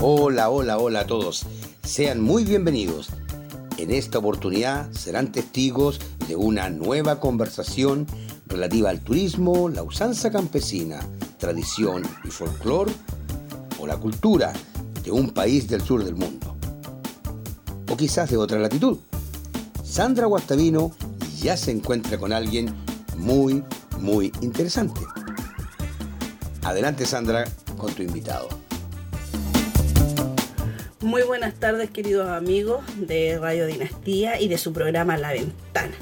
Hola, hola, hola a todos. Sean muy bienvenidos. En esta oportunidad serán testigos de una nueva conversación relativa al turismo, la usanza campesina, tradición y folclore o la cultura de un país del sur del mundo. O quizás de otra latitud. Sandra Guastavino ya se encuentra con alguien muy, muy interesante. Adelante Sandra con tu invitado. Muy buenas tardes queridos amigos de Radio Dinastía y de su programa La Ventana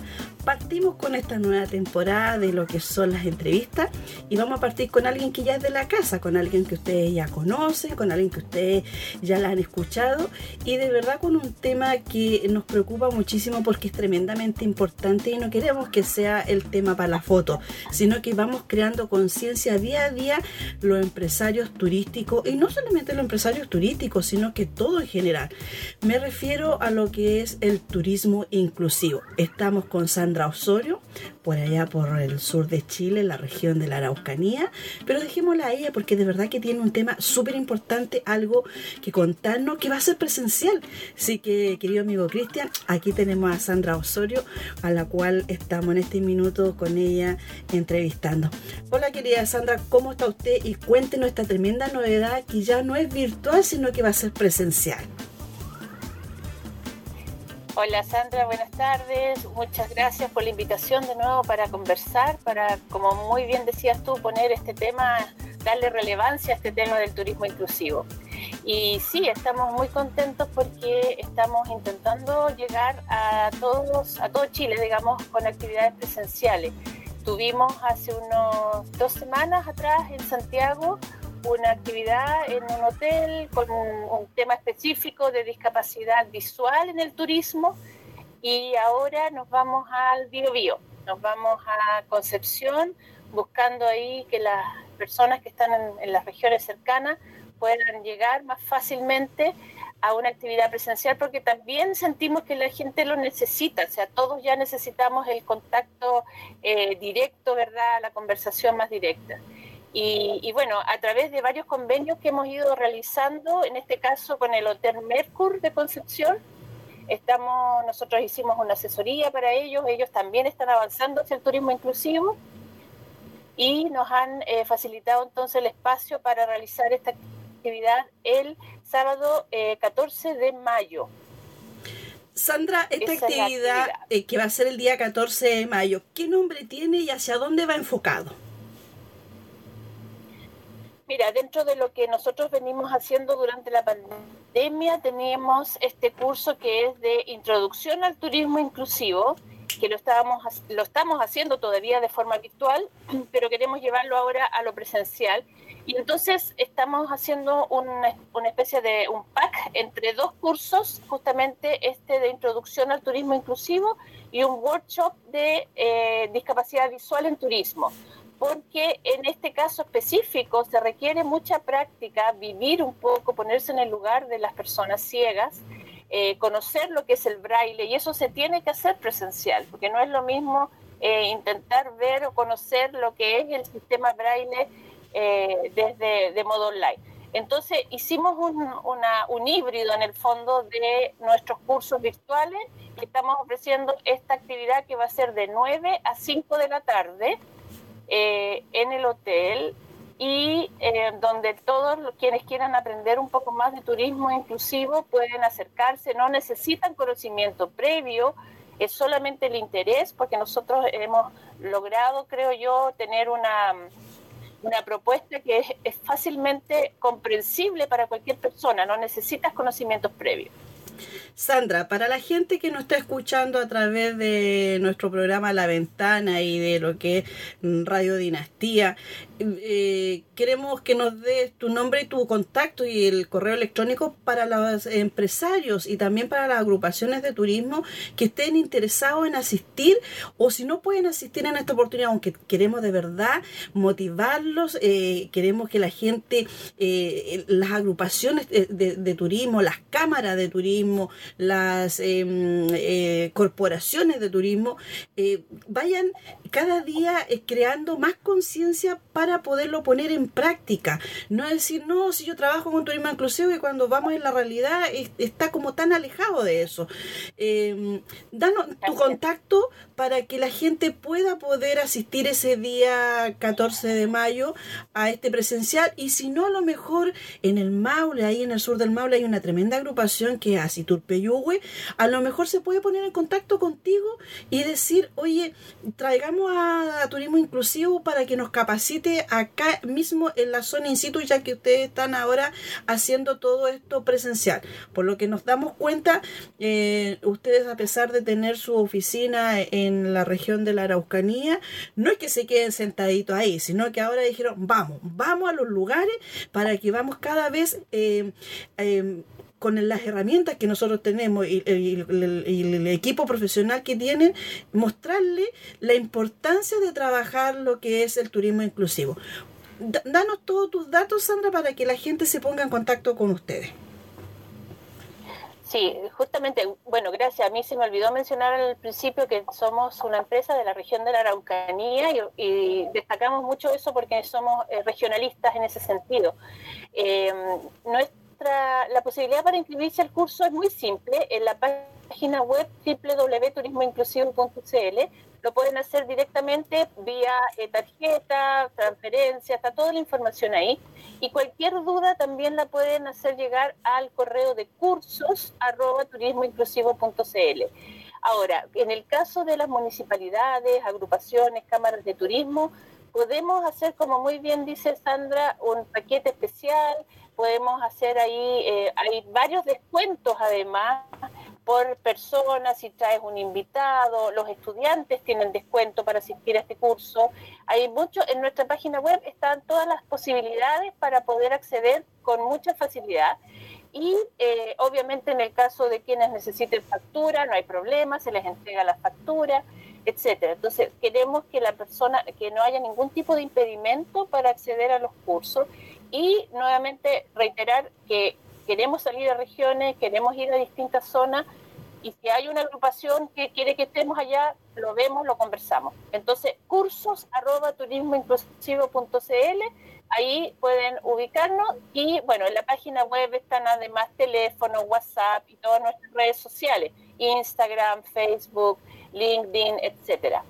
partimos con esta nueva temporada de lo que son las entrevistas y vamos a partir con alguien que ya es de la casa, con alguien que ustedes ya conocen, con alguien que ustedes ya la han escuchado y de verdad con un tema que nos preocupa muchísimo porque es tremendamente importante y no queremos que sea el tema para la foto, sino que vamos creando conciencia día a día los empresarios turísticos y no solamente los empresarios turísticos, sino que todo en general. Me refiero a lo que es el turismo inclusivo. Estamos con Sandra Osorio, por allá por el sur de Chile, la región de la Araucanía, pero dejémosla a ella porque de verdad que tiene un tema súper importante, algo que contarnos que va a ser presencial. Así que, querido amigo Cristian, aquí tenemos a Sandra Osorio, a la cual estamos en este minuto con ella entrevistando. Hola querida Sandra, ¿cómo está usted? Y cuéntenos esta tremenda novedad que ya no es virtual, sino que va a ser presencial. Hola Sandra, buenas tardes. Muchas gracias por la invitación de nuevo para conversar, para, como muy bien decías tú, poner este tema, darle relevancia a este tema del turismo inclusivo. Y sí, estamos muy contentos porque estamos intentando llegar a todos, a todo Chile, digamos, con actividades presenciales. Tuvimos hace unos dos semanas atrás en Santiago una actividad en un hotel con un, tema específico de discapacidad visual en el turismo y ahora nos vamos al Bio Bio, nos vamos a Concepción buscando ahí que las personas que están en, las regiones cercanas puedan llegar más fácilmente a una actividad presencial porque también sentimos que la gente lo necesita, o sea, todos ya necesitamos el contacto eh, directo, ¿verdad? La conversación más directa. Y, bueno, a través de varios convenios que hemos ido realizando, en este caso con el Hotel Mercur de Concepción, estamos, nosotros hicimos una asesoría para ellos, ellos también están avanzando hacia el turismo inclusivo y nos han eh, facilitado entonces el espacio para realizar esta actividad el sábado 14 eh, de mayo. Sandra, esta actividad, eh, que va a ser el día 14 de mayo, ¿qué nombre tiene y hacia dónde va enfocado? Mira, dentro de lo que nosotros venimos haciendo durante la pandemia, tenemos este curso que es de introducción al turismo inclusivo, que lo, estábamos, lo estamos haciendo todavía de forma virtual, pero queremos llevarlo ahora a lo presencial. Y entonces estamos haciendo una, una especie de un pack entre dos cursos, justamente este de introducción al turismo inclusivo y un workshop de eh, discapacidad visual en turismo porque en caso específico se requiere mucha práctica, vivir un poco, ponerse en el lugar de las personas ciegas, eh, conocer lo que es el braille y eso se tiene que hacer presencial, porque no es lo mismo eh, intentar ver o conocer lo que es el sistema braille eh, desde de modo online. Entonces hicimos un, un híbrido en el fondo de nuestros cursos virtuales y estamos ofreciendo esta actividad que va a ser de 9 a 5 de la tarde eh, en el hotel y eh, donde todos quienes quieran aprender un poco más de turismo inclusivo pueden acercarse, no necesitan conocimiento previo, es solamente el interés, porque nosotros hemos logrado, creo yo, tener una, una propuesta que es, es fácilmente comprensible para cualquier persona, no necesitas conocimientos previos. Sandra, para la gente que nos está escuchando a través de nuestro programa La Ventana y de lo que es Radio Dinastía, eh, queremos que nos des tu nombre y tu contacto y el correo electrónico para los empresarios y también para las agrupaciones de turismo que estén interesados en asistir o si no pueden asistir en esta oportunidad, aunque queremos de verdad motivarlos, eh, queremos que la gente, eh, las agrupaciones de, turismo, las cámaras de turismo, las em, corporaciones de turismo vayan cada día creando más conciencia para poderlo poner en práctica. No decir, no, si yo trabajo con turismo inclusivo y cuando vamos en la realidad está como tan alejado de eso. Eh, danos tu contacto para que la gente pueda poder asistir ese día 14 de mayo a este presencial y si no a lo mejor en el Maule, ahí en el sur del Maule hay una tremenda agrupación que es Asiturpeyugue, a lo mejor se puede poner en contacto contigo y decir, oye, traigamos a, Turismo Inclusivo para que nos capacite acá mismo en la zona in situ ya que ustedes están ahora haciendo todo esto presencial. Por lo que nos damos cuenta, eh, ustedes a pesar de tener su oficina en la región de la Araucanía, no es que se queden sentaditos ahí, sino que ahora dijeron, vamos, vamos a los lugares para que vamos cada vez... Eh, eh, con las herramientas que nosotros tenemos y, el equipo profesional que tienen, mostrarle la importancia de trabajar lo que es el turismo inclusivo. danos todos tus datos, Sandra, para que la gente se ponga en contacto con ustedes. Sí, justamente, bueno, gracias. A mí se me olvidó mencionar al principio que somos una empresa de la región de la Araucanía y, destacamos mucho eso porque somos eh, regionalistas en ese sentido. Eh, nuestra, la posibilidad para inscribirse al curso es muy simple. En la página web www.turismoinclusivo.cl lo pueden hacer directamente vía eh, tarjeta, transferencia, está toda la información ahí. Y cualquier duda también la pueden hacer llegar al correo de cursos arroba turismoinclusivo.cl. Ahora, en el caso de las municipalidades, agrupaciones, cámaras de turismo, podemos hacer, como muy bien dice Sandra, un paquete especial, podemos hacer ahí, eh, hay varios descuentos además por persona, si traes un invitado, los estudiantes tienen descuento para asistir a este curso. Hay mucho, en nuestra página web están todas las posibilidades para poder acceder con mucha facilidad. Y eh, obviamente en el caso de quienes necesiten factura, no hay problema, se les entrega la factura, etcétera. Entonces queremos que la persona, que no haya ningún tipo de impedimento para acceder a los cursos y nuevamente reiterar que queremos salir a regiones, queremos ir a distintas zonas y si hay una agrupación que quiere que estemos allá, lo vemos, lo conversamos. Entonces, cursos arroba turismoinclusivo.cl, ahí pueden ubicarnos y bueno, en la página web están además teléfono, WhatsApp y todas nuestras redes sociales, Instagram, Facebook, LinkedIn, etcétera.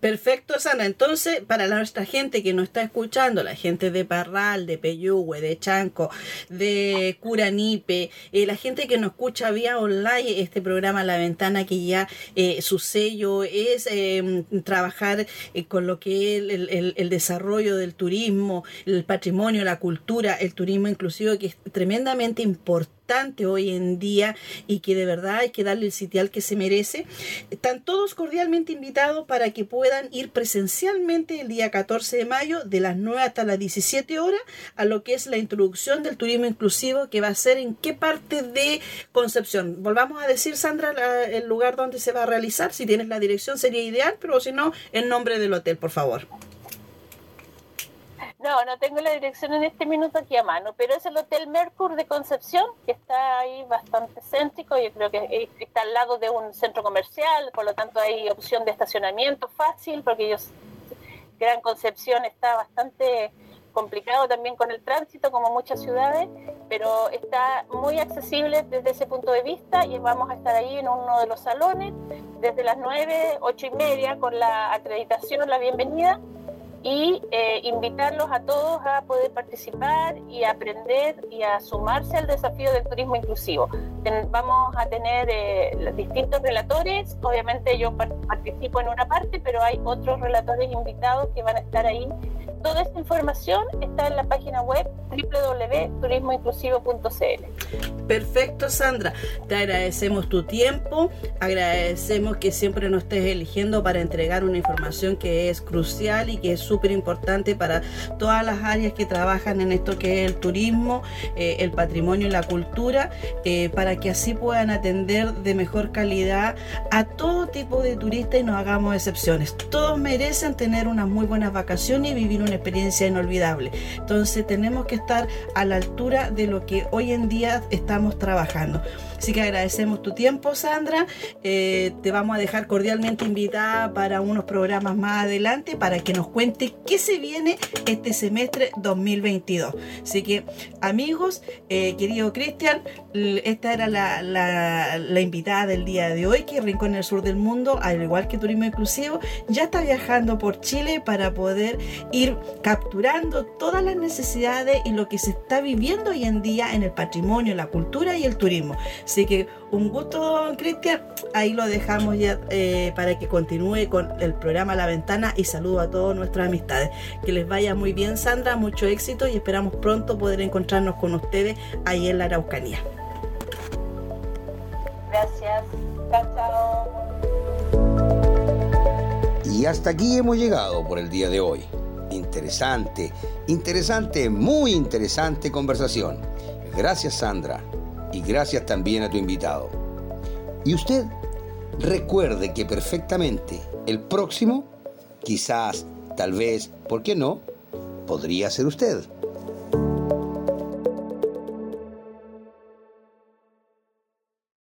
Perfecto, Sana. Entonces, para nuestra gente que nos está escuchando, la gente de Parral, de Peyúgue, de Chanco, de Curanipe, eh, la gente que nos escucha vía online, este programa La Ventana, que ya eh, su sello es em, trabajar eh, con lo que es el, el, desarrollo del turismo, el patrimonio, la cultura, el turismo inclusivo, que es tremendamente importante hoy en día y que de verdad hay que darle el sitial que se merece. Están todos cordialmente invitados para que puedan ir presencialmente el día 14 de mayo de las 9 hasta las 17 horas a lo que es la introducción del turismo inclusivo que va a ser en qué parte de Concepción. Volvamos a decir, Sandra, el lugar donde se va a realizar. Si tienes la dirección sería ideal, pero si no, el nombre del hotel, por favor. No, no tengo la dirección en este minuto aquí a mano, pero es el Hotel Mercure de Concepción, que está ahí bastante céntrico. Yo creo que está al lado de un centro comercial, por lo tanto hay opción de estacionamiento fácil, porque ellos, Gran Concepción está bastante complicado también con el tránsito, como muchas ciudades, pero está muy accesible desde ese punto de vista y vamos a estar ahí en uno de los salones desde las 9, 8 y media con la acreditación, la bienvenida y eh, invitarlos a todos a poder participar y aprender y a sumarse al desafío del turismo inclusivo. vamos a tener eh, distintos relatores, obviamente yo participo en una parte, pero hay otros relatores invitados que van a estar ahí Toda esta información está en la página web www.turismoinclusivo.cl. Perfecto, Sandra. Te agradecemos tu tiempo, agradecemos que siempre nos estés eligiendo para entregar una información que es crucial y que es súper importante para todas las áreas que trabajan en esto que es el turismo, eh, el patrimonio y la cultura, eh, para que así puedan atender de mejor calidad a todo tipo de turistas y no hagamos excepciones. Todos merecen tener unas muy buenas vacaciones y vivir una experiencia inolvidable. Entonces tenemos que estar a la altura de lo que hoy en día estamos trabajando. Así que agradecemos tu tiempo, Sandra. Eh, te vamos a dejar cordialmente invitada para unos programas más adelante para que nos cuente qué se viene este semestre 2022. Así que, amigos, eh, querido Cristian, esta era la, la, invitada del día de hoy, que Rincón en el Sur del Mundo, al igual que Turismo Inclusivo, ya está viajando por Chile para poder ir capturando todas las necesidades y lo que se está viviendo hoy en día en el patrimonio, la cultura y el turismo. Así que un gusto, Cristian. Ahí lo dejamos ya eh, para que continúe con el programa La Ventana y saludo a todas nuestras amistades. Que les vaya muy bien, Sandra, mucho éxito y esperamos pronto poder encontrarnos con ustedes ahí en la Araucanía. Gracias. Chao, chao. Y hasta aquí hemos llegado por el día de hoy. Interesante, interesante, muy interesante conversación. Gracias Sandra y gracias también a tu invitado. Y usted recuerde que perfectamente el próximo, quizás, tal vez, ¿por qué no? Podría ser usted.